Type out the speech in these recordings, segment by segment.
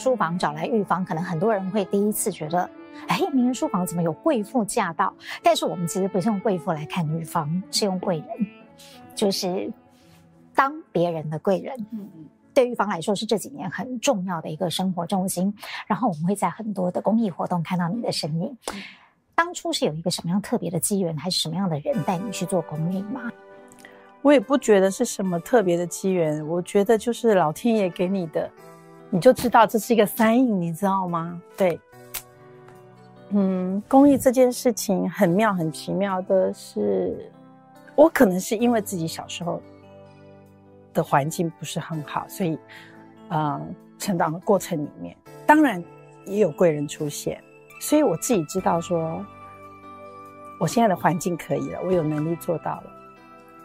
书房找来玉芳，可能很多人会第一次觉得，哎，名人书房怎么有贵妇驾到？但是我们其实不是用贵妇来看玉芳，是用贵人，就是当别人的贵人。嗯嗯，对玉芳来说是这几年很重要的一个生活重心。然后我们会在很多的公益活动看到你的身影。当初是有一个什么样特别的机缘，还是什么样的人带你去做公益吗？我也不觉得是什么特别的机缘，我觉得就是老天爷给你的，你就知道这是一个 sign，你知道吗？对，嗯，公益这件事情很妙，很奇妙的是，我可能是因为自己小时候的环境不是很好，所以，嗯，成长的过程里面，当然也有贵人出现。所以我自己知道说，我现在的环境可以了，我有能力做到了。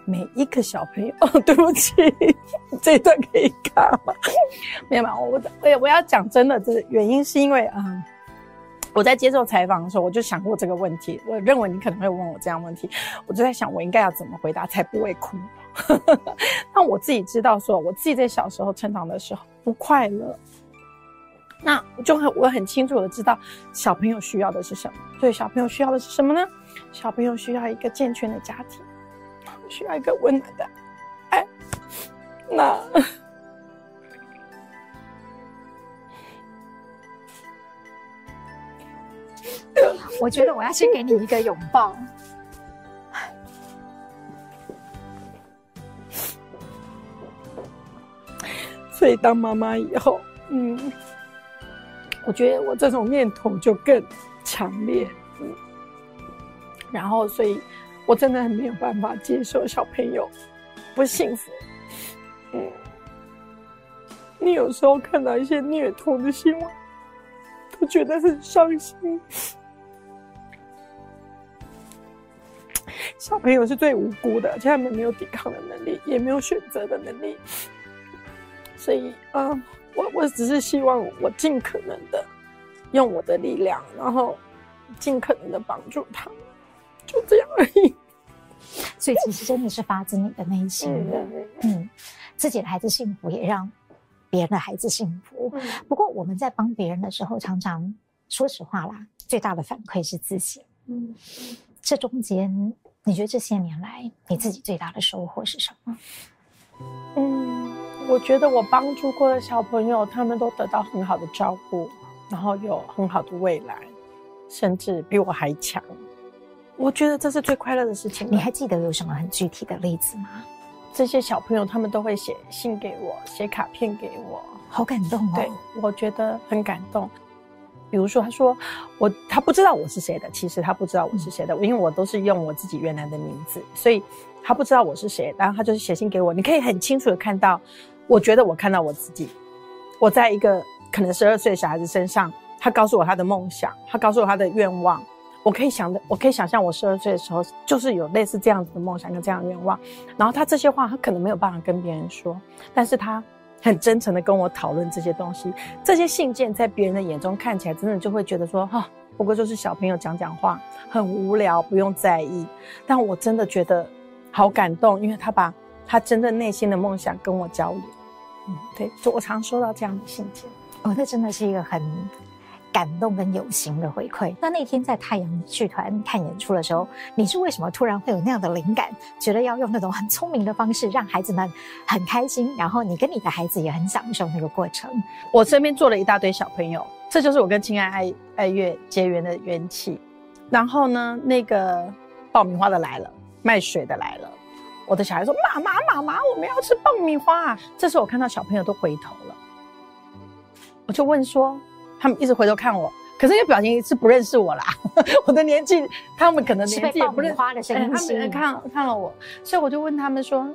每一个小朋友，哦，对不起，这一段可以卡吗？没有嘛，我我我要讲真的，这原因是因为啊、我在接受采访的时候，我就想过这个问题。我认为你可能会问我这样问题，我就在想，我应该要怎么回答才不会哭？那我自己知道说，我自己在小时候成长的时候不快乐。那就很我很清楚的知道小朋友需要的是什么，所以小朋友需要的是什么呢？小朋友需要一个健全的家庭，需要一个温暖的爱。那 我觉得我要先给你一个拥抱。所以当妈妈以后，嗯。我觉得我这种念头就更强烈，嗯，然后所以，我真的很没有办法接受小朋友不幸福，嗯，你有时候看到一些虐童的新闻，都觉得很伤心。小朋友是最无辜的，而且他们没有抵抗的能力，也没有选择的能力，所以，嗯。我我只是希望我尽可能的用我的力量，然后尽可能的帮助他，就这样而已。所以其实真的是发自你的内心的，嗯，嗯，自己的孩子幸福，也让别人的孩子幸福。嗯。不过我们在帮别人的时候，常常说实话啦，最大的反馈是自己。嗯，这中间你觉得这些年来你自己最大的收获是什么？嗯。我觉得我帮助过的小朋友，他们都得到很好的照顾，然后有很好的未来，甚至比我还强。我觉得这是最快乐的事情。你还记得有什么很具体的例子吗？这些小朋友他们都会写信给我，写卡片给我，好感动哦。对，我觉得很感动。比如说，他说我他不知道我是谁的，其实他不知道我是谁的，因为我都是用我自己原来的名字，所以他不知道我是谁。然后他就是写信给我，你可以很清楚的看到。我觉得我看到我自己，我在一个可能十二岁的小孩子身上，他告诉我他的梦想，他告诉我他的愿望，我可以想的，我可以想象我十二岁的时候就是有类似这样子的梦想跟这样的愿望。然后他这些话他可能没有办法跟别人说，但是他很真诚的跟我讨论这些东西。这些信件在别人的眼中看起来，真的就会觉得说，哈、不过就是小朋友讲讲话，很无聊，不用在意。但我真的觉得好感动，因为他把他真正内心的梦想跟我交流。嗯，对，就我常收到这样的信件，哦，那真的是一个很感动跟有形的回馈。那那天在太阳剧团看演出的时候，你是为什么突然会有那样的灵感，觉得要用那种很聪明的方式让孩子们很开心，然后你跟你的孩子也很享受那个过程？我身边坐了一大堆小朋友，这就是我跟亲爱爱爱乐结缘的缘起。然后呢，那个爆米花的来了，卖水的来了。我的小孩说：“妈妈，妈妈，我们要吃爆米花。”这时候我看到小朋友都回头了，我就问说：“他们一直回头看我，可是那个表情是不认识我啦。我的年纪，他们可能年纪也不认识。花的声音、欸，他们看看了我，所以我就问他们说：‘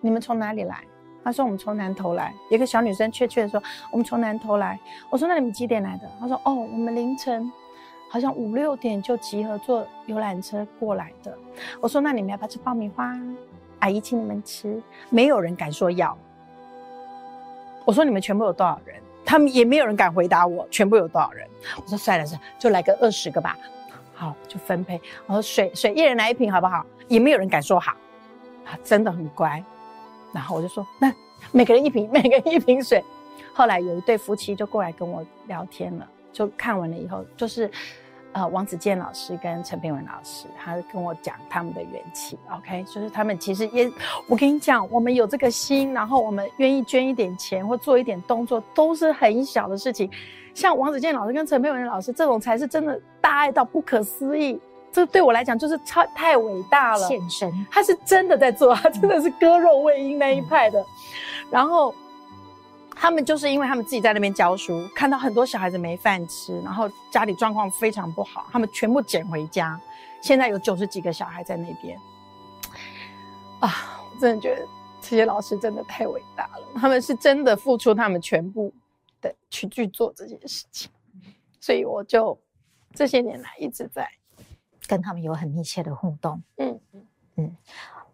你们从哪里来？’他说：‘我们从南头来。’有个小女生怯怯的说：‘我们从南头来。’我说：‘那你们几点来的？’他说：‘哦，我们凌晨好像五六点就集合坐游览车过来的。’我说：‘那你们要不要吃爆米花？’阿姨请你们吃，没有人敢说要。我说你们全部有多少人？他们也没有人敢回答我，全部有多少人？我说算了算了，就来个二十个吧。好，就分配。我说水水一人来一瓶好不好？也没有人敢说好。啊，真的很乖。然后我就说那每个人一瓶，每个人一瓶水。后来有一对夫妻就过来跟我聊天了，就看完了以后，就是。呃，王子健老师跟陈佩文老师，他跟我讲他们的缘起，OK，就是他们其实也，我跟你讲，我们有这个心，然后我们愿意捐一点钱或做一点动作，都是很小的事情。像王子健老师跟陈佩文老师这种，才是真的大爱到不可思议。这对我来讲就是超太伟大了，献身，他是真的在做，他真的是割肉喂鹰那一派的，嗯、然后。他们就是因为他们自己在那边教书，看到很多小孩子没饭吃，然后家里状况非常不好，他们全部捡回家。现在有九十几个小孩在那边。啊，我真的觉得这些老师真的太伟大了，他们是真的付出他们全部的去去做这件事情，所以我就这些年来一直在跟他们有很密切的互动。嗯嗯嗯。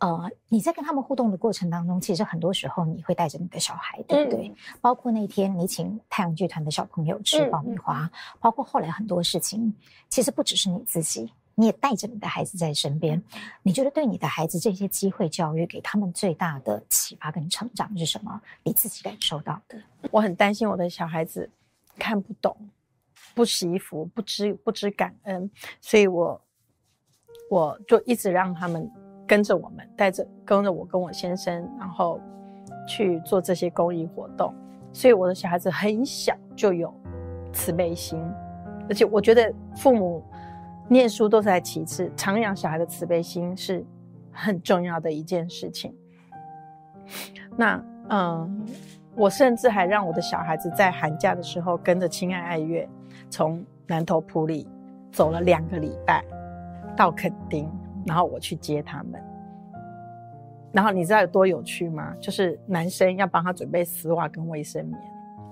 呃，你在跟他们互动的过程当中，其实很多时候你会带着你的小孩，对不对？嗯、包括那天你请太阳剧团的小朋友吃爆米花，嗯、包括后来很多事情，其实不只是你自己，你也带着你的孩子在身边。你觉得对你的孩子这些机会教育，给他们最大的启发跟成长是什么？你自己感受到的？我很担心我的小孩子看不懂，不惜福，不知不知感恩，所以我我就一直让他们。跟着我们，带着跟着我跟我先生，然后去做这些公益活动。所以我的小孩子很小就有慈悲心，而且我觉得父母念书都是在其次，常养小孩的慈悲心是很重要的一件事情。那嗯，我甚至还让我的小孩子在寒假的时候跟着亲爱爱乐从南投埔里走了两个礼拜到垦丁。然后我去接他们，然后你知道有多有趣吗？就是男生要帮他准备丝袜跟卫生棉，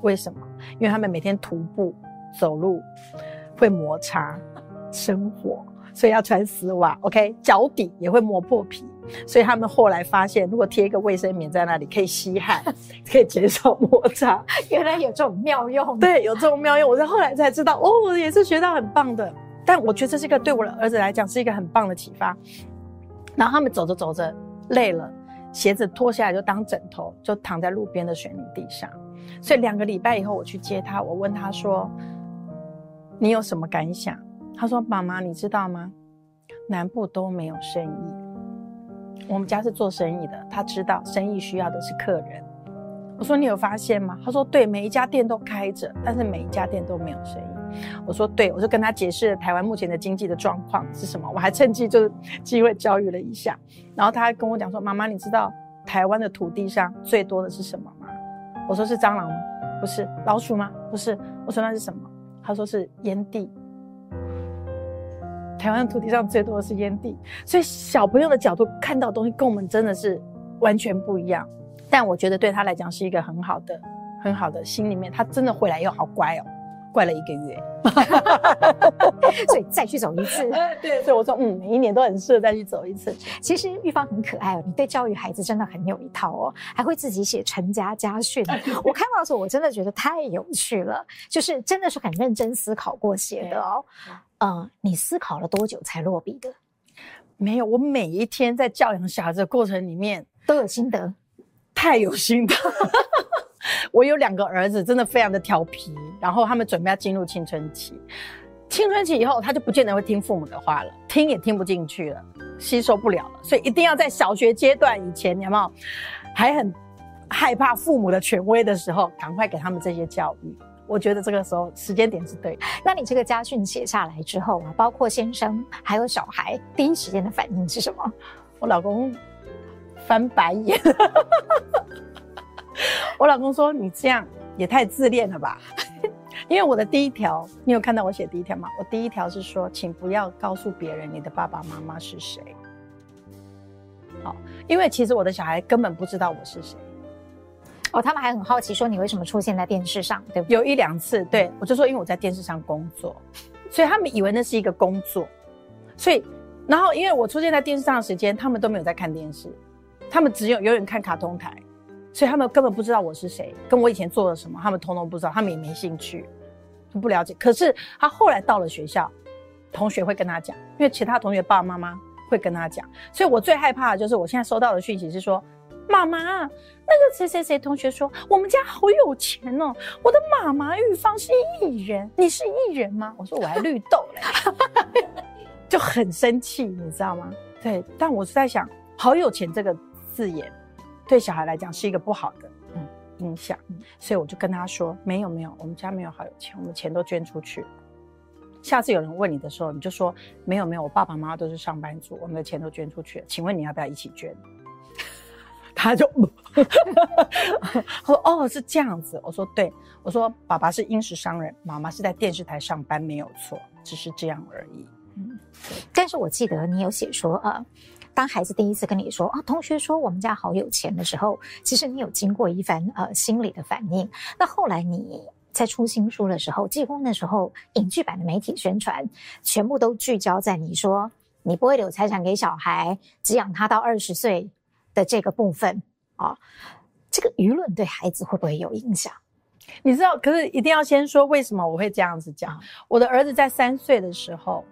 为什么？因为他们每天徒步走路会摩擦生火，所以要穿丝袜。OK，脚底也会磨破皮，所以他们后来发现，如果贴一个卫生棉在那里，可以吸汗，可以减少摩擦。原来有这种妙用。对，有这种妙用，我在后来才知道，哦，我也是学到很棒的。但我觉得这是一个对我的儿子来讲是一个很棒的启发。然后他们走着走着累了，鞋子脱下来就当枕头，就躺在路边的水泥地上。所以两个礼拜以后我去接他，我问他说：“你有什么感想？”他说：“妈妈，你知道吗？南部都没有生意。我们家是做生意的，他知道生意需要的是客人。”我说：“你有发现吗？”他说：“对，每一家店都开着，但是每一家店都没有生意。”我说对，我就跟他解释了台湾目前的经济的状况是什么，我还趁机就机会教育了一下，然后他还跟我讲说：“妈妈，你知道台湾的土地上最多的是什么吗？”我说：“是蟑螂吗？不是，老鼠吗？不是。”我说：“那是什么？”他说：“是烟蒂。”台湾的土地上最多的是烟蒂，所以小朋友的角度看到的东西跟我们真的是完全不一样。但我觉得对他来讲是一个很好的、很好的心里面，他真的回来又好乖哦。怪了一个月，所以再去走一次。对，所以我说，嗯，每一年都很适合再去走一次。其实玉芳很可爱哦，你对教育孩子真的很有一套哦，还会自己写成家家训。我看到的时候，我真的觉得太有趣了，就是真的是很认真思考过写的哦。嗯，你思考了多久才落笔的？没有，我每一天在教养小孩子的过程里面都有心得，太有心得。我有两个儿子，真的非常的调皮，然后他们准备要进入青春期。青春期以后，他就不见得会听父母的话了，听也听不进去了，吸收不了了。所以一定要在小学阶段以前，你有没有还很害怕父母的权威的时候，赶快给他们这些教育。我觉得这个时候时间点是对。那你这个家训写下来之后啊，包括先生还有小孩，第一时间的反应是什么？我老公翻白眼。我老公说：“你这样也太自恋了吧？因为我的第一条，你有看到我写第一条吗？我第一条是说，请不要告诉别人你的爸爸妈妈是谁。好，因为其实我的小孩根本不知道我是谁。哦，他们还很好奇，说你为什么出现在电视上，对不对？有一两次，对，我就说，因为我在电视上工作，所以他们以为那是一个工作。所以，然后因为我出现在电视上的时间，他们都没有在看电视，他们只有永远看卡通台。”所以他们根本不知道我是谁，跟我以前做了什么，他们通通不知道，他们也没兴趣，不了解。可是他后来到了学校，同学会跟他讲，因为其他同学爸爸妈妈会跟他讲。所以我最害怕的就是我现在收到的讯息是说，妈妈，那个谁谁谁同学说我们家好有钱哦，我的妈妈玉芳是艺人，你是艺人吗？我说我还绿豆嘞，就很生气，你知道吗？对，但我是在想，好有钱这个字眼，对小孩来讲是一个不好的嗯影响，所以我就跟他说，没有没有，我们家没有好有钱，我们钱都捐出去。下次有人问你的时候，你就说没有没有，我爸爸妈妈都是上班族，我们的钱都捐出去了，请问你要不要一起捐？他就 哦是这样子，我说对，我说爸爸是英式商人，妈妈是在电视台上班，没有错，只是这样而已。嗯，但是我记得你有写说啊，当孩子第一次跟你说啊，同学说我们家好有钱的时候，其实你有经过一番呃心理的反应。那后来你在出新书的时候，几乎那时候影剧版的媒体宣传全部都聚焦在你说你不会留财产给小孩，只养他到二十岁的这个部分啊，这个舆论对孩子会不会有影响？你知道，可是一定要先说为什么我会这样子讲。我的儿子在三岁的时候。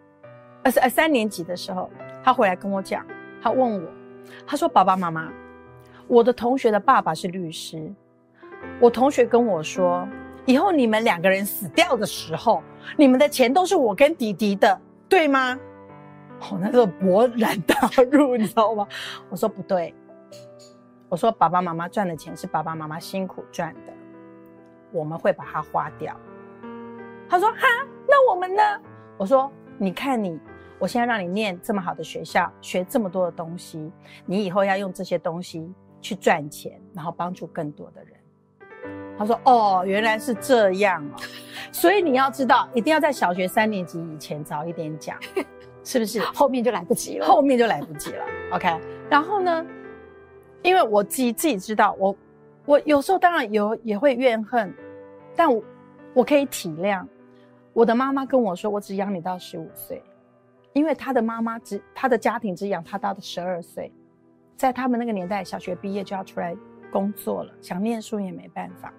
呃，三三年级的时候，他回来跟我讲，他问我，他说：“爸爸妈妈，我的同学的爸爸是律师，我同学跟我说，以后你们两个人死掉的时候，你们的钱都是我跟弟弟的，对吗？”哦，那个勃然大怒，你知道吗？我说不对，我说爸爸妈妈赚的钱是爸爸妈妈辛苦赚的，我们会把它花掉。他说：“哈，那我们呢？”我说。你看你，我现在让你念这么好的学校，学这么多的东西，你以后要用这些东西去赚钱，然后帮助更多的人。他说：“哦，原来是这样哦，所以你要知道，一定要在小学三年级以前早一点讲，是不是？后面就来不及了，后面就来不及了。OK，然后呢，因为我自己自己知道，我我有时候当然有也会怨恨，但我我可以体谅。”我的妈妈跟我说：“我只养你到十五岁，因为他的妈妈只他的家庭只养他到十二岁，在他们那个年代，小学毕业就要出来工作了，想念书也没办法。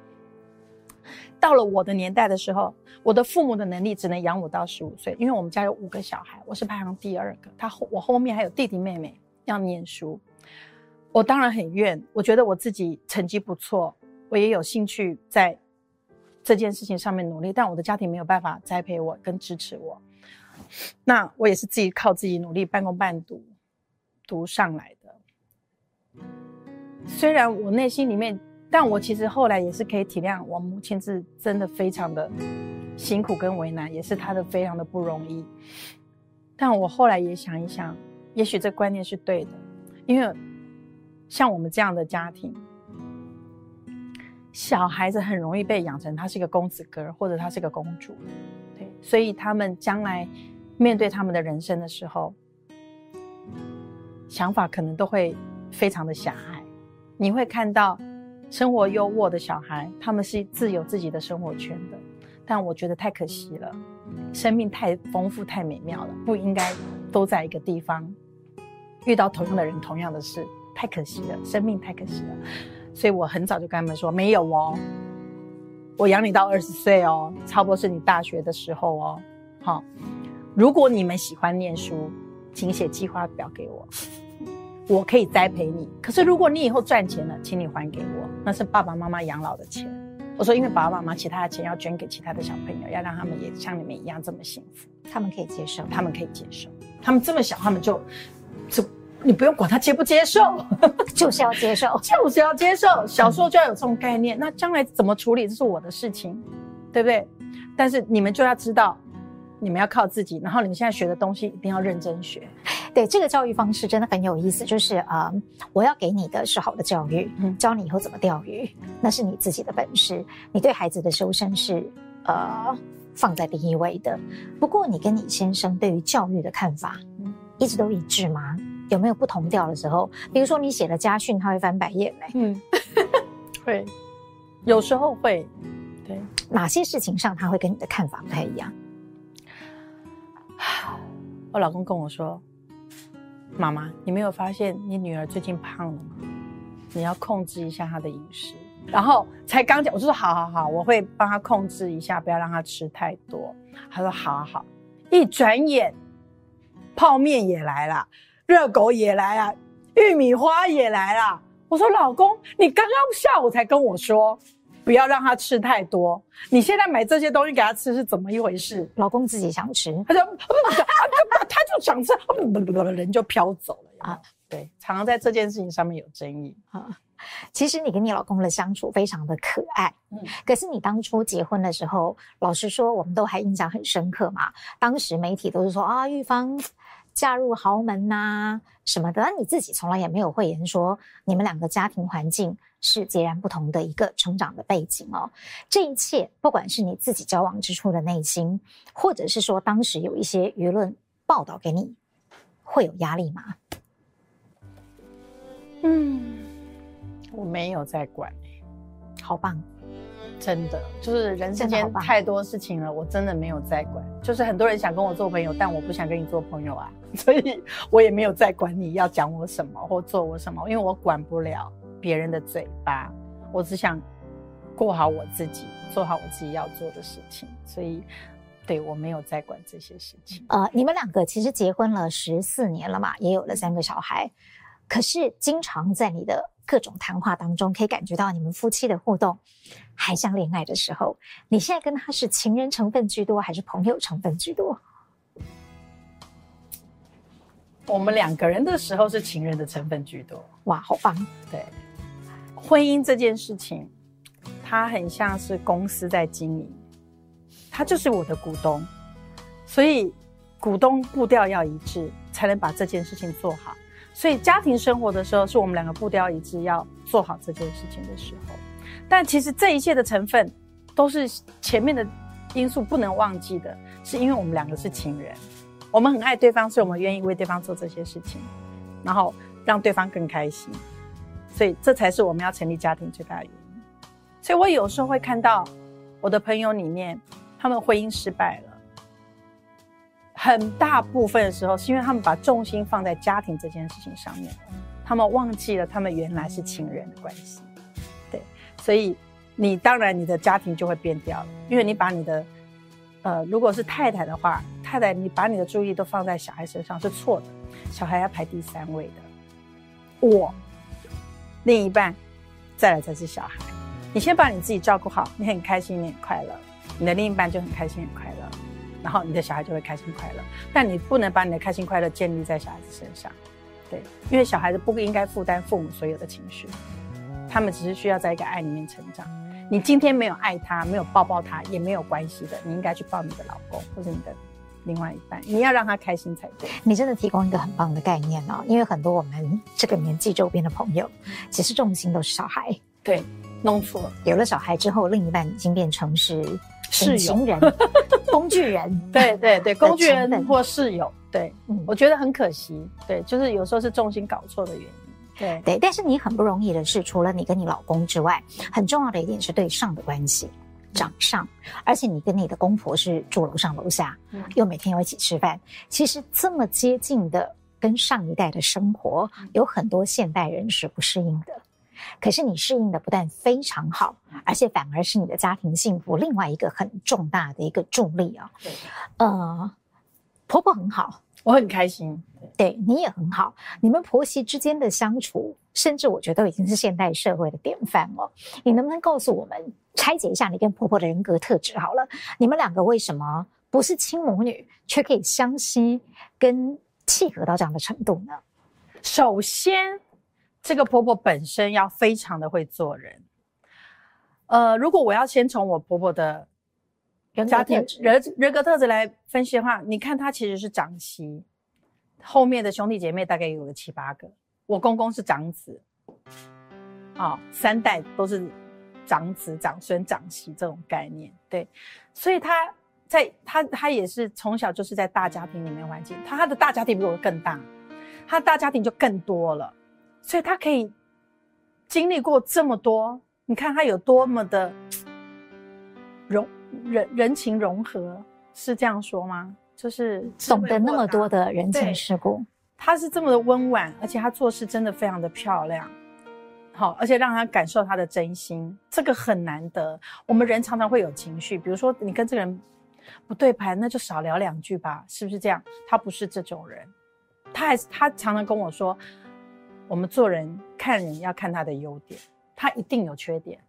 到了我的年代的时候，我的父母的能力只能养我到十五岁，因为我们家有五个小孩，我是排行第二个，他后我后面还有弟弟妹妹要念书，我当然很怨，我觉得我自己成绩不错，我也有兴趣在。”这件事情上面努力，但我的家庭没有办法栽培我跟支持我，那我也是自己靠自己努力半工半读读上来的。虽然我内心里面，但我其实后来也是可以体谅我母亲是真的非常的辛苦跟为难，也是她的非常的不容易。但我后来也想一想，也许这观念是对的，因为像我们这样的家庭。小孩子很容易被养成他是一个公子哥，或者他是个公主，对，所以他们将来面对他们的人生的时候，想法可能都会非常的狭隘。你会看到生活优渥的小孩，他们是自有自己的生活圈的，但我觉得太可惜了，生命太丰富太美妙了，不应该都在一个地方遇到同样的人、同样的事，太可惜了，生命太可惜了。所以我很早就跟他们说，没有哦，我养你到二十岁哦，差不多是你大学的时候哦。好，如果你们喜欢念书，请写计划表给我，我可以栽培你。可是如果你以后赚钱了，请你还给我，那是爸爸妈妈养老的钱。我说，因为爸爸妈妈其他的钱要捐给其他的小朋友，要让他们也像你们一样这么幸福，他们可以接受，他们可以接受，他们这么小，他们就就。你不用管他接不接受，就是要接受，就是要接受。小时候就要有这种概念，那将来怎么处理，这是我的事情，对不对？但是你们就要知道，你们要靠自己。然后你们现在学的东西一定要认真学。对，这个教育方式真的很有意思，就是啊、呃，我要给你的是好的教育，嗯，教你以后怎么钓鱼，那是你自己的本事。你对孩子的修身是呃放在第一位的。不过你跟你先生对于教育的看法，嗯，一直都一致吗？有没有不同调的时候？比如说你写了家训，他会翻白眼没？嗯，会，有时候会。对，哪些事情上他会跟你的看法不太一样？我老公跟我说：“妈妈，你没有发现你女儿最近胖了吗？你要控制一下她的饮食。”然后才刚讲，我就说：“好好好，我会帮她控制一下，不要让她吃太多。”他说：“好好好。”一转眼，泡面也来了。热狗也来了，玉米花也来了，我说老公，你刚刚下午才跟我说。不要让他吃太多。你现在买这些东西给他吃是怎么一回事？老公自己想吃，他就他就想吃，人就飘走了啊。对，常常在这件事情上面有争议啊。其实你跟你老公的相处非常的可爱，嗯。可是你当初结婚的时候，老实说，我们都还印象很深刻嘛。当时媒体都是说啊，玉芳嫁入豪门呐、啊、什么的，但你自己从来也没有讳言说你们两个家庭环境。是截然不同的一个成长的背景哦。这一切，不管是你自己交往之初的内心，或者是说当时有一些舆论报道给你，会有压力吗？嗯，我没有在管。好棒，真的，就是人世间太多事情了，我真的没有在管。就是很多人想跟我做朋友，但我不想跟你做朋友啊，所以我也没有再管你要讲我什么或做我什么，因为我管不了。别人的嘴巴，我只想过好我自己，做好我自己要做的事情，所以对我没有在管这些事情。呃，你们两个其实结婚了十四年了嘛，也有了三个小孩，可是经常在你的各种谈话当中，可以感觉到你们夫妻的互动还像恋爱的时候。你现在跟他是情人成分居多，还是朋友成分居多？我们两个人的时候是情人的成分居多。哇，好棒！对。婚姻这件事情，它很像是公司在经营，他就是我的股东，所以股东步调要一致，才能把这件事情做好。所以家庭生活的时候，是我们两个步调一致，要做好这件事情的时候。但其实这一切的成分，都是前面的因素不能忘记的，是因为我们两个是情人，我们很爱对方，所以我们愿意为对方做这些事情，然后让对方更开心。所以这才是我们要成立家庭最大的原因。所以我有时候会看到我的朋友里面，他们婚姻失败了，很大部分的时候是因为他们把重心放在家庭这件事情上面，他们忘记了他们原来是情人的关系。对，所以你当然你的家庭就会变掉了，因为你把你的呃，如果是太太的话，太太你把你的注意都放在小孩身上是错的，小孩要排第三位的。我。另一半，再来才是小孩。你先把你自己照顾好，你很开心，你很快乐，你的另一半就很开心很快乐，然后你的小孩就会开心快乐。但你不能把你的开心快乐建立在小孩子身上，对，因为小孩子不应该负担父母所有的情绪，他们只是需要在一个爱里面成长。你今天没有爱他，没有抱抱他，也没有关系的，你应该去抱你的老公或者你的。另外一半，你要让他开心才对。你真的提供一个很棒的概念哦，因为很多我们这个年纪周边的朋友，其实重心都是小孩。对，弄错了。有了小孩之后，另一半已经变成是隐形人、工具人。对对对，工具人或室友。对，嗯，我觉得很可惜。对，就是有时候是重心搞错的原因。对对，但是你很不容易的是，除了你跟你老公之外，很重要的一点是对上的关系。长上，而且你跟你的公婆是住楼上楼下，嗯，又每天要一起吃饭。其实这么接近的跟上一代的生活，有很多现代人是不适应的。可是你适应的不但非常好，而且反而是你的家庭幸福另外一个很重大的一个助力啊。对，呃，婆婆很好，我很开心。对，你也很好，你们婆媳之间的相处，甚至我觉得已经是现代社会的典范了。你能不能告诉我们？拆解一下你跟婆婆的人格特质好了，你们两个为什么不是亲母女，却可以相吸跟契合到这样的程度呢？首先，这个婆婆本身要非常的会做人。呃，如果我要先从我婆婆的家庭人人格特质来分析的话，你看他其实是长媳，后面的兄弟姐妹大概有个七八个，我公公是长子，啊、哦，三代都是。长子、长孙、长媳这种概念，对，所以他在他他也是从小就是在大家庭里面环境，他他的大家庭比我更大，他大家庭就更多了，所以他可以经历过这么多，你看他有多么的融人人情融合，是这样说吗？就是懂得那么多的人情世故，他是这么的温婉，而且他做事真的非常的漂亮。好，而且让他感受他的真心，这个很难得。我们人常常会有情绪，比如说你跟这个人不对盘，那就少聊两句吧，是不是这样？他不是这种人，他还是他常常跟我说，我们做人看人要看他的优点，他一定有缺点，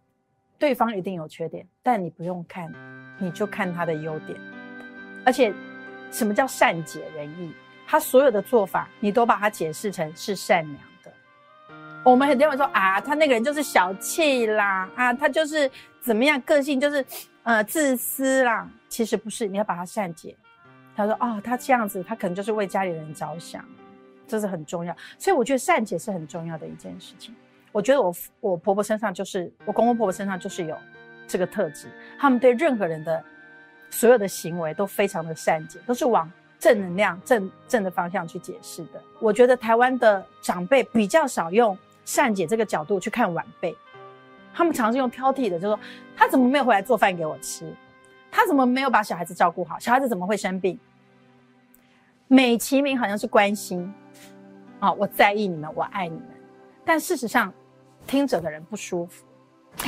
对方一定有缺点，但你不用看，你就看他的优点。而且，什么叫善解人意？他所有的做法，你都把他解释成是善良的。我们很多人说啊，他那个人就是小气啦，啊，他就是怎么样，个性就是呃自私啦。其实不是，你要把他善解。他说哦，他这样子，他可能就是为家里人着想。这是很重要，所以我觉得善解是很重要的一件事情。我觉得我我婆婆身上就是，我公公婆婆身上就是有这个特质，他们对任何人的所有的行为都非常的善解，都是往正能量、正正的方向去解释的。我觉得台湾的长辈比较少用善解这个角度去看晚辈，他们常常是用挑剔的，就说他怎么没有回来做饭给我吃，他怎么没有把小孩子照顾好，小孩子怎么会生病？美其名好像是关心。啊、我在意你们，我爱你们，但事实上，听者的人不舒服。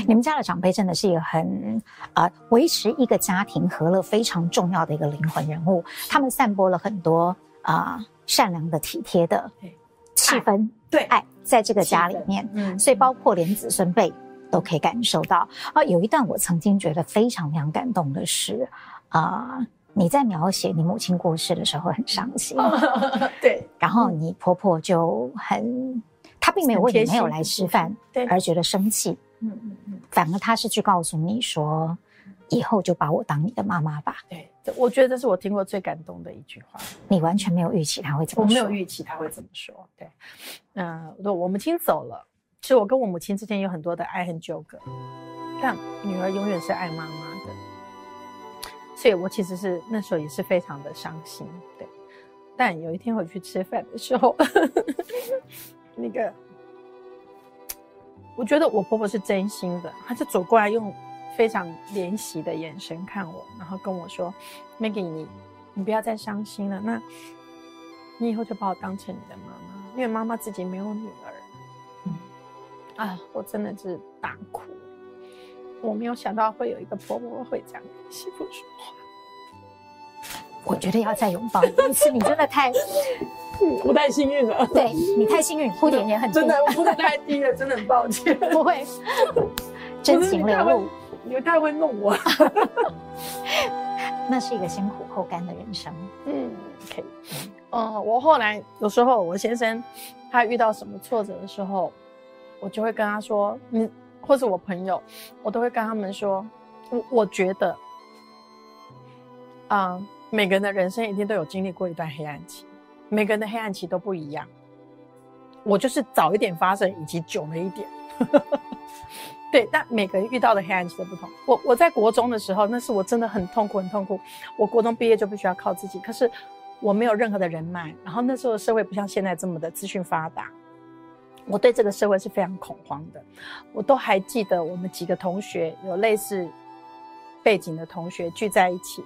你们家的长辈真的是一个很啊，维、呃、持一个家庭和乐非常重要的一个灵魂人物。他们散播了很多啊、呃、善良的、体贴的气氛，对爱，在这个家里面。嗯，所以包括连子孙辈都可以感受到。啊、呃，有一段我曾经觉得非常非常感动的是啊。呃你在描写你母亲过世的时候很伤心，对，然后你婆婆就很，她并没有为你没有来吃饭，对，而觉得生气，嗯嗯嗯，反而他是去告诉你说，以后就把我当你的妈妈吧。对，我觉得这是我听过最感动的一句话。你完全没有预期他会怎么说，我没有预期他会怎么说。对，嗯，我我母亲走了，其实我跟我母亲之间有很多的爱恨纠葛，但女儿永远是爱妈妈的。所以我其实是那时候也是非常的伤心，对。但有一天我去吃饭的时候，那个我觉得我婆婆是真心的，她就走过来用非常怜惜的眼神看我，然后跟我说：“Maggie，你你不要再伤心了，那你以后就把我当成你的妈妈，因为妈妈自己没有女儿。”嗯，啊，我真的是大哭。我没有想到会有一个婆婆会这样跟媳妇说话。我觉得要再拥抱一次，你真的太，我太幸运了。对，你太幸运，哭点也很低。真的，我哭的太低了，真的很抱歉。不会，真情流露。你太会弄我。那是一个先苦后甘的人生。嗯，可以。嗯，我后来有时候我先生他遇到什么挫折的时候，我就会跟他说，你。或是我朋友，我都会跟他们说，我我觉得，啊、呃，每个人的人生一定都有经历过一段黑暗期，每个人的黑暗期都不一样。我就是早一点发生，以及久了一点，对。但每个人遇到的黑暗期都不同。我我在国中的时候，那是我真的很痛苦，很痛苦。我国中毕业就必须要靠自己，可是我没有任何的人脉，然后那时候的社会不像现在这么的资讯发达。我对这个社会是非常恐慌的，我都还记得我们几个同学有类似背景的同学聚在一起，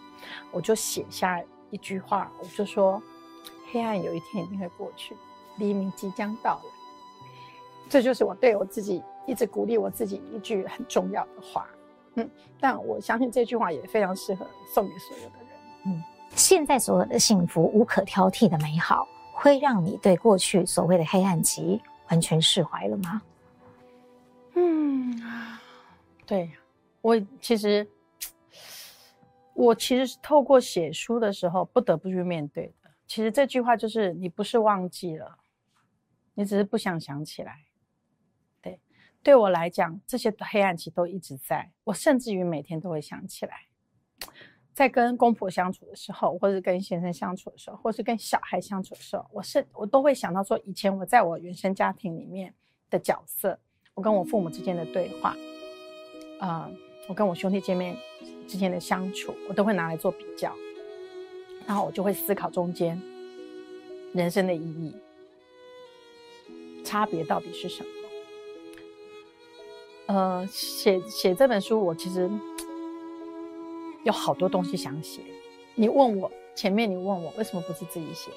我就写下一句话，我就说：黑暗有一天一定会过去，黎明即将到来。这就是我对我自己一直鼓励我自己一句很重要的话。嗯，但我相信这句话也非常适合送给所有的人。嗯，现在所有的幸福无可挑剔的美好，会让你对过去所谓的黑暗期。完全释怀了吗？嗯，对，我其实，我其实是透过写书的时候不得不去面对的。其实这句话就是：你不是忘记了，你只是不想想起来。对，对我来讲，这些黑暗期都一直在，我甚至于每天都会想起来。在跟公婆相处的时候，或是跟先生相处的时候，或是跟小孩相处的时候，我是我都会想到说，以前我在我原生家庭里面的角色，我跟我父母之间的对话，啊、我跟我兄弟见面之间的相处，我都会拿来做比较，然后我就会思考中间人生的意义，差别到底是什么？呃，写写这本书，我其实。有好多东西想写，你问我前面，你问我为什么不是自己写？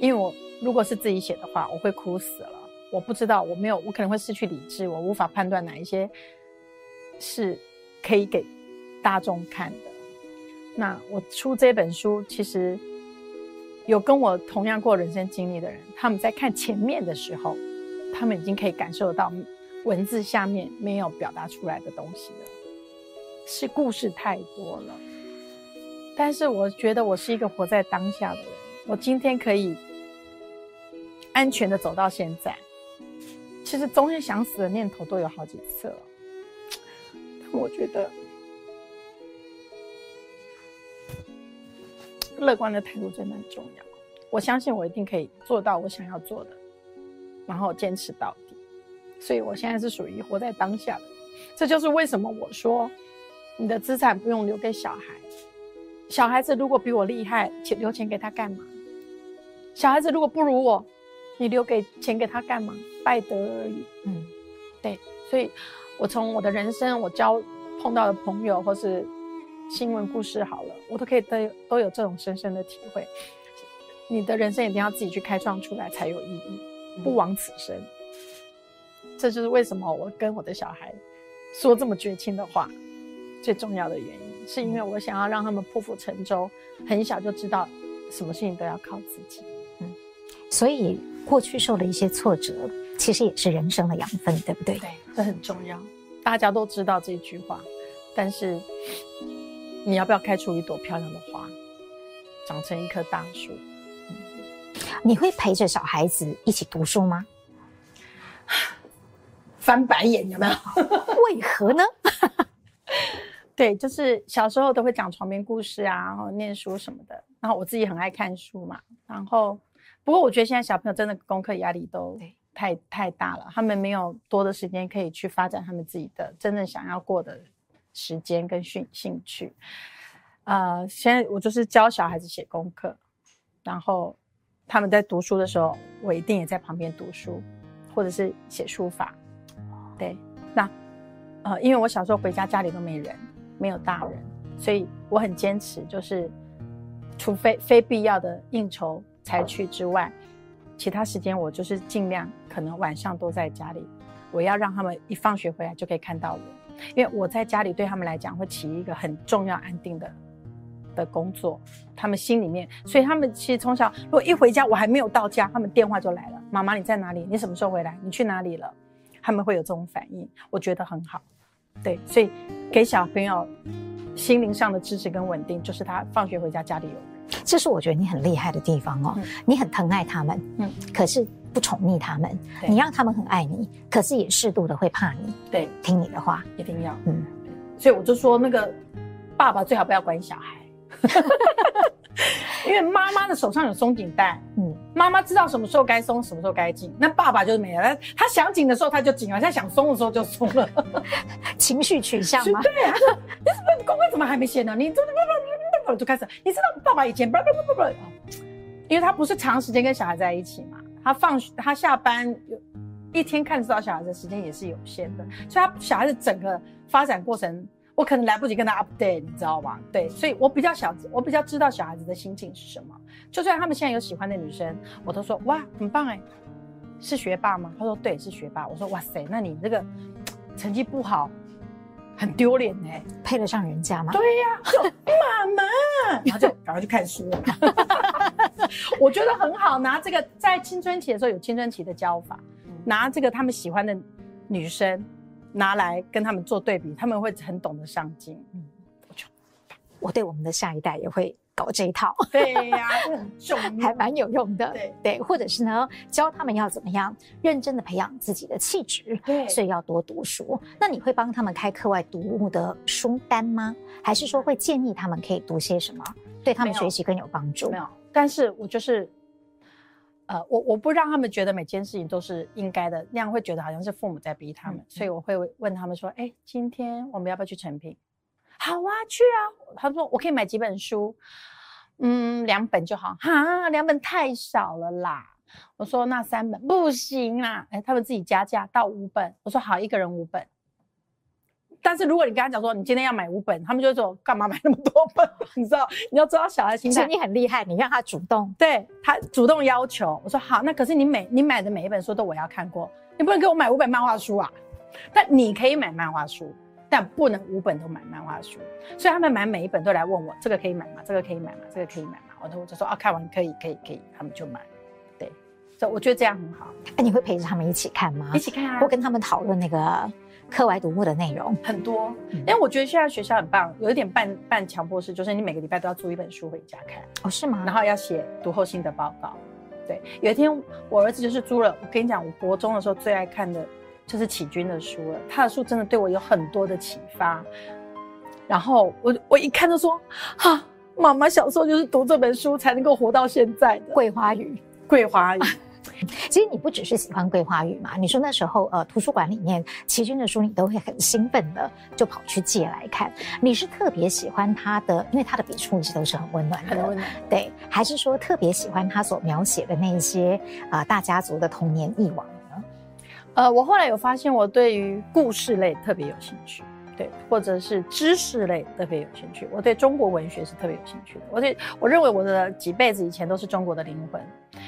因为我如果是自己写的话，我会哭死了。我不知道，我没有，我可能会失去理智，我无法判断哪一些是可以给大众看的。那我出这本书，其实有跟我同样过人生经历的人，他们在看前面的时候，他们已经可以感受到文字下面没有表达出来的东西了，是故事太多了。但是我觉得我是一个活在当下的人，我今天可以安全的走到现在。其实中间想死的念头都有好几次了，但我觉得乐观的态度真的很重要。我相信我一定可以做到我想要做的，然后坚持到底。所以我现在是属于活在当下的，这就是为什么我说你的资产不用留给小孩。小孩子如果比我厉害，钱留钱给他干嘛？小孩子如果不如我，你留给钱给他干嘛？败德而已。嗯，对。所以，我从我的人生，我交碰到的朋友，或是新闻故事，好了，我都可以都都有这种深深的体会。你的人生一定要自己去开创出来才有意义，不枉此生。嗯。这就是为什么我跟我的小孩说这么绝情的话，最重要的原因。是因为我想要让他们破釜沉舟，很小就知道什么事情都要靠自己。嗯，所以过去受了一些挫折，其实也是人生的养分，对不对？对，这很重要。大家都知道这句话，但是你要不要开出一朵漂亮的花，长成一棵大树？嗯，你会陪着小孩子一起读书吗？翻白眼有没有？为何呢？对，就是小时候都会讲床边故事啊，然后念书什么的。然后我自己很爱看书嘛。然后，不过我觉得现在小朋友真的功课压力都太太大了，他们没有多的时间可以去发展他们自己的真正想要过的时间跟兴兴趣。呃，现在我就是教小孩子写功课，然后他们在读书的时候，我一定也在旁边读书，或者是写书法。对，那呃，因为我小时候回家家里都没人。没有大人，所以我很坚持，就是除非非必要的应酬才去之外，其他时间我就是尽量可能晚上都在家里。我要让他们一放学回来就可以看到我，因为我在家里对他们来讲会起一个很重要、安定的的工作。他们心里面，所以他们其实从小如果一回家我还没有到家，他们电话就来了：“妈妈你在哪里？你什么时候回来？你去哪里了？”他们会有这种反应，我觉得很好。对，所以给小朋友心灵上的支持跟稳定，就是他放学回家家里有。这是我觉得你很厉害的地方哦。嗯、你很疼爱他们，嗯，可是不宠溺他们。你让他们很爱你，可是也适度的会怕你。对，听你的话一定要。嗯，所以我就说，那个爸爸最好不要管小孩。因为妈妈的手上有松紧带，嗯，妈妈知道什么时候该松，什么时候该紧。那爸爸就是没了，他想紧的时候他就紧了，他想松的时候就松了，情绪取向吗？对啊，你什么功课怎么还没写呢？你这我就开始？你知道爸爸以前不不不不不，因为他不是长时间跟小孩在一起嘛，他放学他下班有一天看得到小孩的时间也是有限的，所以他小孩子整个发展过程。我可能来不及跟他 update，你知道吗？对，所以我比较小，我比较知道小孩子的心情是什么。就算他们现在有喜欢的女生，我都说哇，很棒哎，是学霸吗？他说对，是学霸。我说哇塞，那你这个成绩不好，很丢脸哎，配得上人家吗？对呀、啊，就妈妈，然后就赶快去看书。我觉得很好，拿这个在青春期的时候有青春期的教法，拿这个他们喜欢的女生。拿来跟他们做对比，他们会很懂得上进。嗯，我就我对我们的下一代也会搞这一套。对呀、啊，很重要，还蛮有用的。对对，或者是呢，教他们要怎么样认真的培养自己的气质。对，所以要多读书。那你会帮他们开课外读物的书单吗？还是说会建议他们可以读些什么，对他们学习更有帮助？没有，但是我就是。呃，我我不让他们觉得每件事情都是应该的，那样会觉得好像是父母在逼他们，嗯、所以我会问他们说：“哎，今天我们要不要去成品？”“好啊，去啊。”他说：“我可以买几本书？”“嗯，两本就好。”“哈，两本太少了啦。”我说：“那三本不行啦。”哎，他们自己加价到五本。我说：“好，一个人五本。”但是如果你跟他讲说你今天要买五本，他们就会说干嘛买那么多本？你知道，你要知道小孩心态。你很厉害，你让他主动，对他主动要求。我说好，那可是你每你买的每一本书都我要看过，你不能给我买五本漫画书啊。但你可以买漫画书，但不能五本都买漫画书。所以他们买每一本都来问我，这个可以买吗？这个可以买吗？这个可以买吗？我都我就说啊，看完可以可以可以，他们就买。对，这我觉得这样很好。哎，你会陪着他们一起看吗？一起看啊，或跟他们讨论那个课外读物的内容？很多，因为我觉得现在学校很棒，有一点半半强迫式，就是你每个礼拜都要租一本书回家看。哦，是吗？然后要写读后心得报告。对，有一天我儿子就是租了，我跟你讲，我国中的时候最爱看的就是启军的书了。他的书真的对我有很多的启发。然后我我一看就说，哈、啊，妈妈小时候就是读这本书才能够活到现在的《桂花雨》。桂花雨，其实你不只是喜欢《桂花雨》嘛？你说那时候呃，图书馆里面齐军的书，你都会很兴奋的就跑去借来看。你是特别喜欢他的，因为他的笔触一直都是很温暖的，很温暖。对，还是说特别喜欢他所描写的那些啊、呃、大家族的童年忆往呢？呃，我后来有发现，我对于故事类特别有兴趣。对，或者是知识类特别有兴趣。我对中国文学是特别有兴趣的。我对，我认为我的几辈子以前都是中国的灵魂，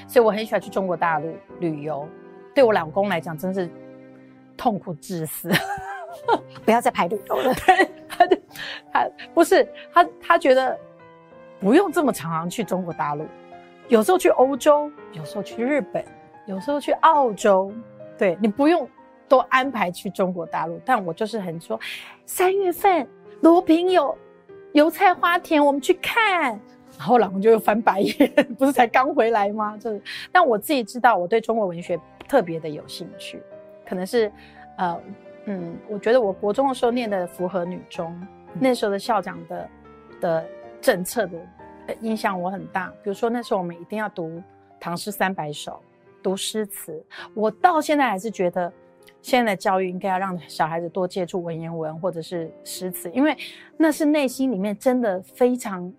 所以我很喜欢去中国大陆旅游。对我老公来讲，真是痛苦至死。不要再排旅游了。对，他就他不是他，他觉得不用这么常常去中国大陆，有时候去欧洲，有时候去日本，有时候去澳洲。对，你不用。都安排去中国大陆，但我就是很说，三月份罗平有油菜花田，我们去看。然后老公就又翻白眼，不是才刚回来吗？就是，但我自己知道，我对中国文学特别的有兴趣，可能是，呃，嗯，我觉得我国中的时候念的符合女中，嗯、那时候的校长的的政策的影响我很大。比如说那时候我们一定要读唐诗三百首，读诗词，我到现在还是觉得。现在的教育应该要让小孩子多接触文言文或者是诗词，因为那是内心里面真的非常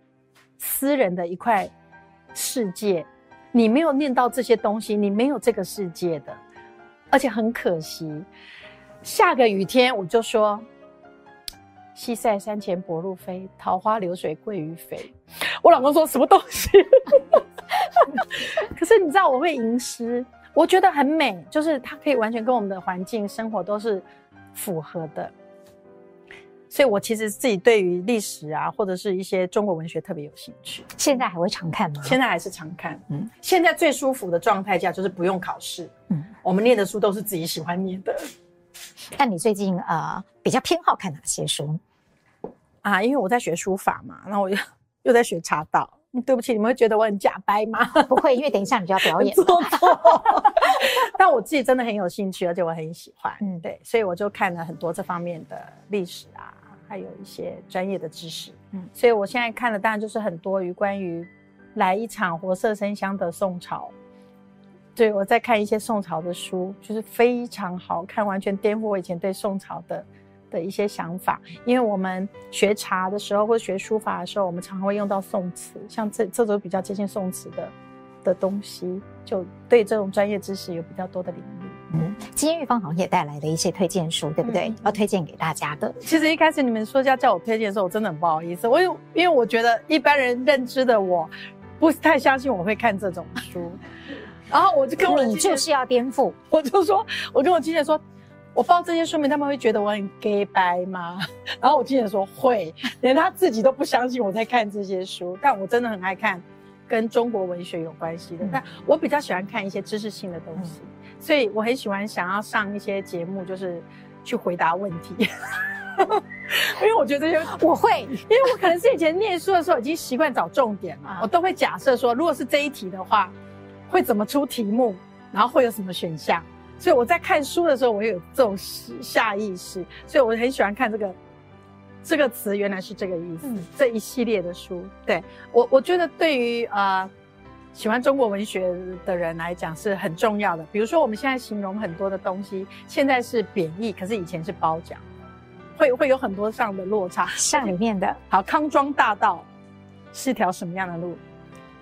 私人的一块世界。你没有念到这些东西，你没有这个世界的，而且很可惜。下个雨天，我就说：“西塞山前柏鹭飞，桃花流水鳜鱼肥。”我老公说什么东西？可是你知道我会吟诗。我觉得很美，就是它可以完全跟我们的环境生活都是符合的，所以我其实自己对于历史啊，或者是一些中国文学特别有兴趣。现在还会常看吗？现在还是常看。嗯，现在最舒服的状态下就是不用考试。嗯，我们念的书都是自己喜欢念的。那你最近呃比较偏好看哪些书啊？因为我在学书法嘛，然后我又又在学茶道。对不起，你们会觉得我很假掰吗？不会，因为等一下你就要表演。做错。但我自己真的很有兴趣，而且我很喜欢。嗯，对，所以我就看了很多这方面的历史啊，还有一些专业的知识。嗯，所以我现在看的当然就是很多于关于来一场活色生香的宋朝。对，我在看一些宋朝的书，就是非常好看，完全颠覆我以前对宋朝的。的一些想法，因为我们学茶的时候或者学书法的时候，我们常常会用到宋词，像这这种比较接近宋词的的东西，就对这种专业知识有比较多的领域。嗯，今天玉芳好像也带来了一些推荐书，对不对？嗯、要推荐给大家的。其实一开始你们说要叫我推荐的时候，我真的很不好意思，我因为我觉得一般人认知的我，不太相信我会看这种书，然后我就跟我你就是要颠覆，我就说，我跟我经纪人说。我放这些书名，他们会觉得我很 gay 掰吗？然后我经常说会，连他自己都不相信我在看这些书。但我真的很爱看跟中国文学有关系的，但我比较喜欢看一些知识性的东西，所以我很喜欢想要上一些节目，就是去回答问题。因为我觉得这些我会，因为我可能是以前念书的时候已经习惯找重点了，我都会假设说，如果是这一题的话，会怎么出题目，然后会有什么选项。所以我在看书的时候，我也有这种下意识，所以我很喜欢看这个这个词原来是这个意思。嗯、这一系列的书，对我我觉得对于呃喜欢中国文学的人来讲是很重要的。比如说我们现在形容很多的东西，现在是贬义，可是以前是褒奖，会会有很多上的落差。像里面的，好，康庄大道是条什么样的路？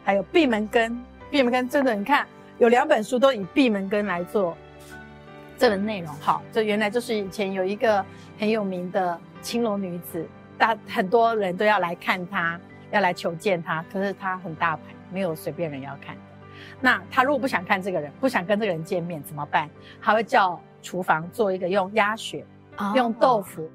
还有闭门羹，闭门羹真的，你看有两本书都以闭门羹来做。这个内容好，就原来就是以前有一个很有名的青楼女子，大很多人都要来看她，要来求见她，可是她很大牌，没有随便人要看的。那她如果不想看这个人，不想跟这个人见面怎么办？她会叫厨房做一个用鸭血、哦、用豆腐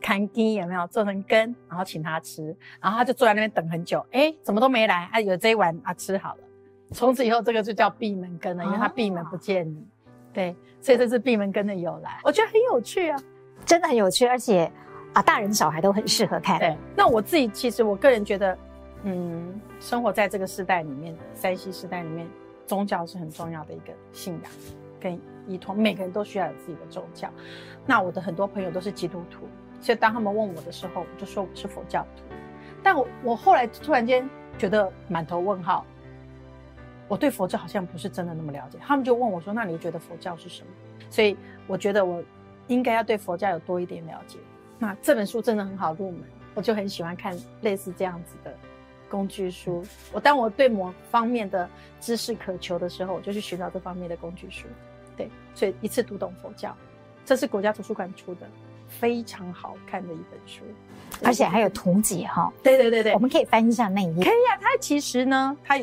砍鸡有没有做成羹，然后请他吃，然后他就坐在那边等很久，哎，怎么都没来？啊，有这一碗啊，吃好了。从此以后这个就叫闭门羹了，因为他闭门不见你。对，所以这是闭门羹的由来，我觉得很有趣啊，真的很有趣，而且啊，大人小孩都很适合看。对，那我自己其实我个人觉得，嗯，生活在这个时代里面山西时代里面，宗教是很重要的一个信仰跟依托，每个人都需要有自己的宗教。那我的很多朋友都是基督徒，所以当他们问我的时候，我就说我是佛教徒。但我我后来突然间觉得满头问号。我对佛教好像不是真的那么了解，他们就问我说：“那你觉得佛教是什么？”所以我觉得我应该要对佛教有多一点了解。那这本书真的很好入门，我就很喜欢看类似这样子的工具书。我当我对某方面的知识渴求的时候，我就去寻找这方面的工具书。对，所以一次读懂佛教，这是国家图书馆出的非常好看的一本书，而且还有图解哈。对对对对，我们可以翻一下那一页。可以啊，它其实呢，它。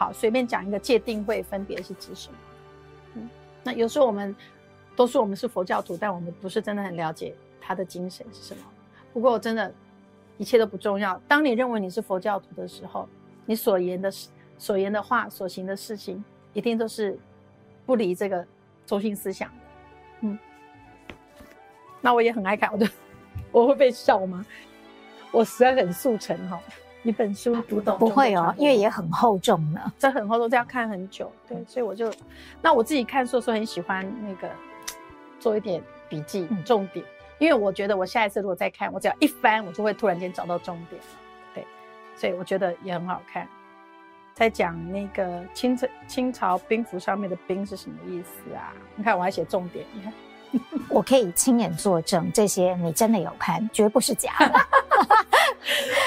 好，随便讲一个界定会分别是指什么？嗯，那有时候我们都说我们是佛教徒，但我们不是真的很了解他的精神是什么。不过真的，一切都不重要。当你认为你是佛教徒的时候，你所言的、所言的话、所行的事情，一定都是不离这个中心思想的。嗯，那我也很爱看，我就我会被笑吗？我实在很速成哈。一本书读懂不会哦，因为也很厚重呢。这很厚重，这要看很久。对，所以我就，那我自己看书的时候很喜欢那个做一点笔记，重点。因为我觉得我下一次如果再看，我只要一翻，我就会突然间找到重点。对，所以我觉得也很好看。在讲那个清朝清朝兵符上面的“兵”是什么意思啊？你看我还写重点，你看。我可以亲眼作证，这些你真的有看，绝不是假的。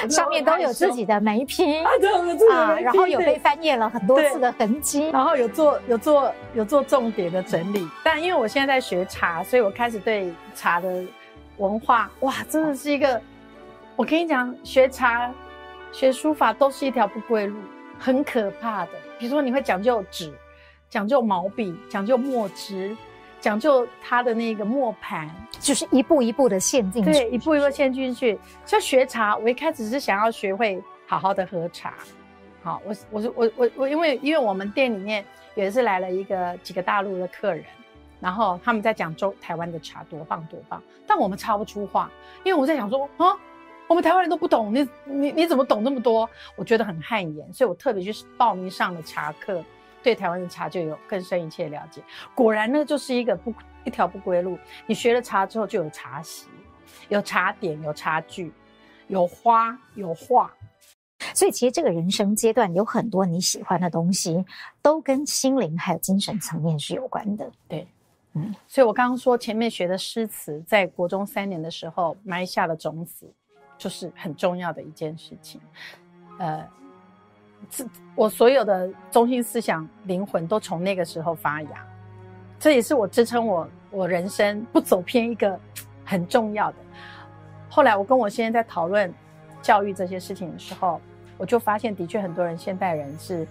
上面都有自己的眉批啊，然后有被翻页了很多次的痕迹，然后有做有做有做重点的整理。但因为我现在在学茶，所以我开始对茶的文化，哇，真的是一个，我跟你讲，学茶学书法都是一条不归路，很可怕的。比如说你会讲究纸，讲究毛笔，讲究墨汁。讲究它的那个磨盘，就是一步一步的陷进去。对，一步一步陷进去。像学茶，我一开始是想要学会好好的喝茶。好，我我是我我我，因为因为我们店里面也是来了一个几个大陆的客人，然后他们在讲中台湾的茶多棒多棒，但我们插不出话，因为我在想说啊，我们台湾人都不懂，你你你怎么懂那么多？我觉得很汗颜，所以我特别去报名上了茶课。对台湾的茶就有更深一切了解，果然呢，就是一个不一条不归路。你学了茶之后，就有茶席，有茶点，有茶具，有花，有画。所以其实这个人生阶段有很多你喜欢的东西，都跟心灵还有精神层面是有关的。对，嗯，所以我刚刚说前面学的诗词，在国中三年的时候埋下了种子，就是很重要的一件事情。呃。这我所有的中心思想、灵魂都从那个时候发芽，这也是我支撑我我人生不走偏一个很重要的。后来我跟我先生在讨论教育这些事情的时候，我就发现，的确很多人现代人是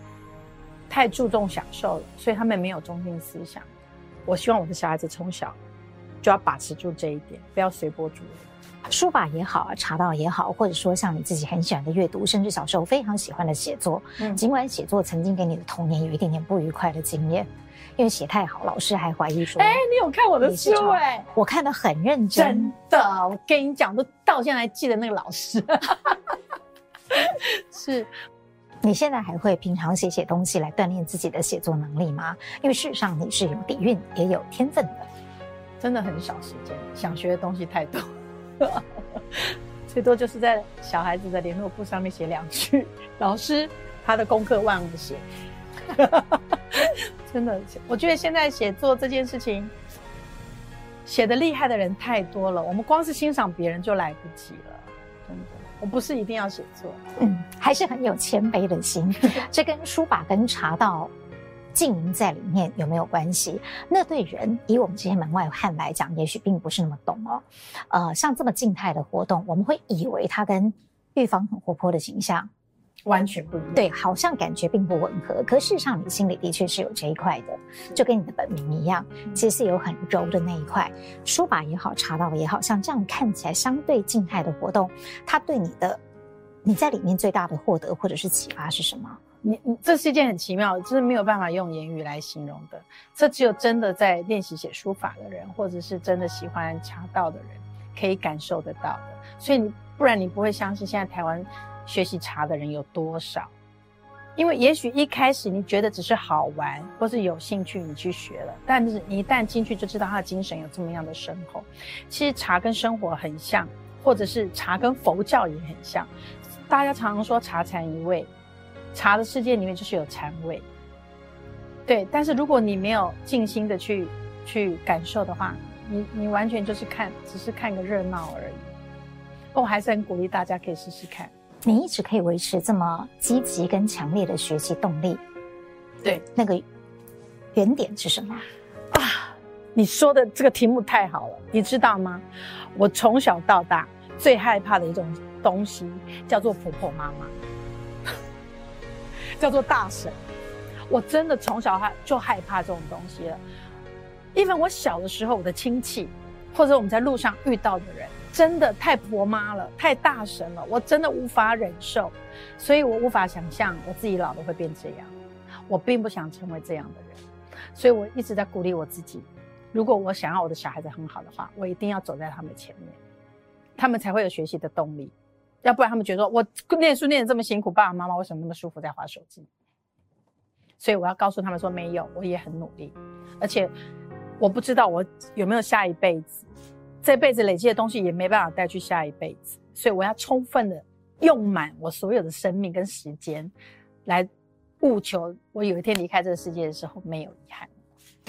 太注重享受了，所以他们没有中心思想。我希望我的小孩子从小就要把持住这一点，不要随波逐流。书法也好，茶道也好，或者说像你自己很喜欢的阅读，甚至小时候非常喜欢的写作。嗯，尽管写作曾经给你的童年有一点点不愉快的经验，因为写太好，老师还怀疑说：“哎，你有看我的书？哎，我看的很认真。”真的，我跟你讲，都到现在还记得那个老师。是，你现在还会平常写写东西来锻炼自己的写作能力吗？因为事实上你是有底蕴，也有天分的。真的很少时间，想学的东西太多。最多就是在小孩子的联络簿上面写两句，老师他的功课忘了写。真的，我觉得现在写作这件事情，写得厉害的人太多了，我们光是欣赏别人就来不及了。真的，我不是一定要写作，嗯，还是很有谦卑的心。这跟书法跟茶道。经营在里面有没有关系？那对人以我们这些门外汉来讲，也许并不是那么懂哦。呃，像这么静态的活动，我们会以为它跟预防很活泼的形象完全不一样。对，好像感觉并不吻合。可事实上，你心里的确是有这一块的，就跟你的本名一样，其实是有很柔的那一块。书法也好，茶道也好，像这样看起来相对静态的活动，它对你的你在里面最大的获得或者是启发是什么？你你这是一件很奇妙，就是没有办法用言语来形容的。这只有真的在练习写书法的人，或者是真的喜欢茶道的人，可以感受得到的。所以你不然你不会相信现在台湾学习茶的人有多少。因为也许一开始你觉得只是好玩，或是有兴趣你去学了，但是一旦进去就知道他的精神有这么样的深厚。其实茶跟生活很像，或者是茶跟佛教也很像。大家常常说茶禅一味，茶的世界里面就是有禅味。对，但是如果你没有静心的去去感受的话，你你完全就是看，只是看个热闹而已。我还是很鼓励大家可以试试看。你一直可以维持这么积极跟强烈的学习动力，对，那个原点是什么啊？你说的这个题目太好了，你知道吗？我从小到大最害怕的一种东西叫做婆婆妈妈，叫做大神。我真的从小害就害怕这种东西了。因为我小的时候，我的亲戚或者我们在路上遇到的人。真的太婆妈了，太大神了，我真的无法忍受，所以我无法想象我自己老了会变这样。我并不想成为这样的人，所以我一直在鼓励我自己。如果我想要我的小孩子很好的话，我一定要走在他们前面，他们才会有学习的动力。要不然他们觉得我念书念得这么辛苦，爸爸妈妈为什么那么舒服在划手机？所以我要告诉他们说，没有，我也很努力，而且我不知道我有没有下一辈子。这辈子累积的东西也没办法带去下一辈子，所以我要充分的用满我所有的生命跟时间，来务求我有一天离开这个世界的时候没有遗憾。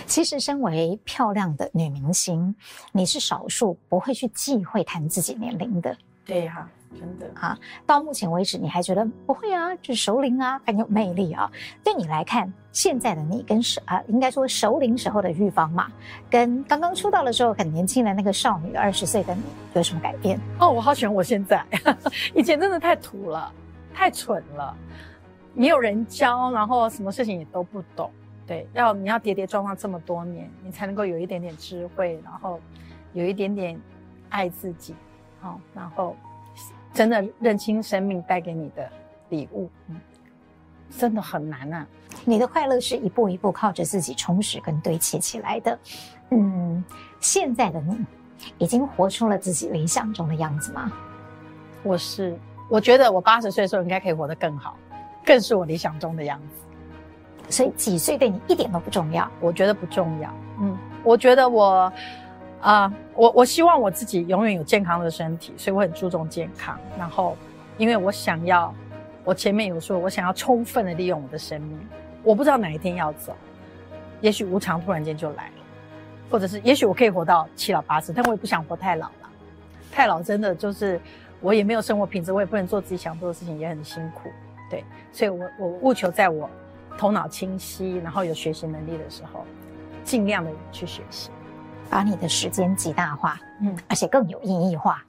其实，身为漂亮的女明星，你是少数不会去忌讳谈自己年龄的。对呀、啊。真的啊，到目前为止你还觉得不会啊？就是熟龄啊，很有魅力啊。对你来看，现在的你跟熟啊，应该说熟龄时候的玉芳嘛，跟刚刚出道的时候很年轻的那个少女二十岁的你有什么改变？哦，我好喜欢我现在，以前真的太土了，太蠢了，没有人教，然后什么事情也都不懂。对，要你要跌跌撞撞这么多年，你才能够有一点点智慧，然后有一点点爱自己，好，然后。真的认清生命带给你的礼物，嗯，真的很难啊。你的快乐是一步一步靠着自己充实跟堆砌起来的，嗯，现在的你已经活出了自己理想中的样子吗？我是，我觉得我八十岁的时候应该可以活得更好，更是我理想中的样子。所以几岁对你一点都不重要？我觉得不重要。嗯，我觉得我。啊，我我希望我自己永远有健康的身体，所以我很注重健康。然后，因为我想要，我前面有说，我想要充分的利用我的生命。我不知道哪一天要走，也许无常突然间就来了，或者是也许我可以活到七老八十，但我也不想活太老了。太老真的就是我也没有生活品质，我也不能做自己想做的事情，也很辛苦。对，所以我我务求在我头脑清晰，然后有学习能力的时候，尽量的去学习。把你的时间极大化，嗯，而且更有意义化。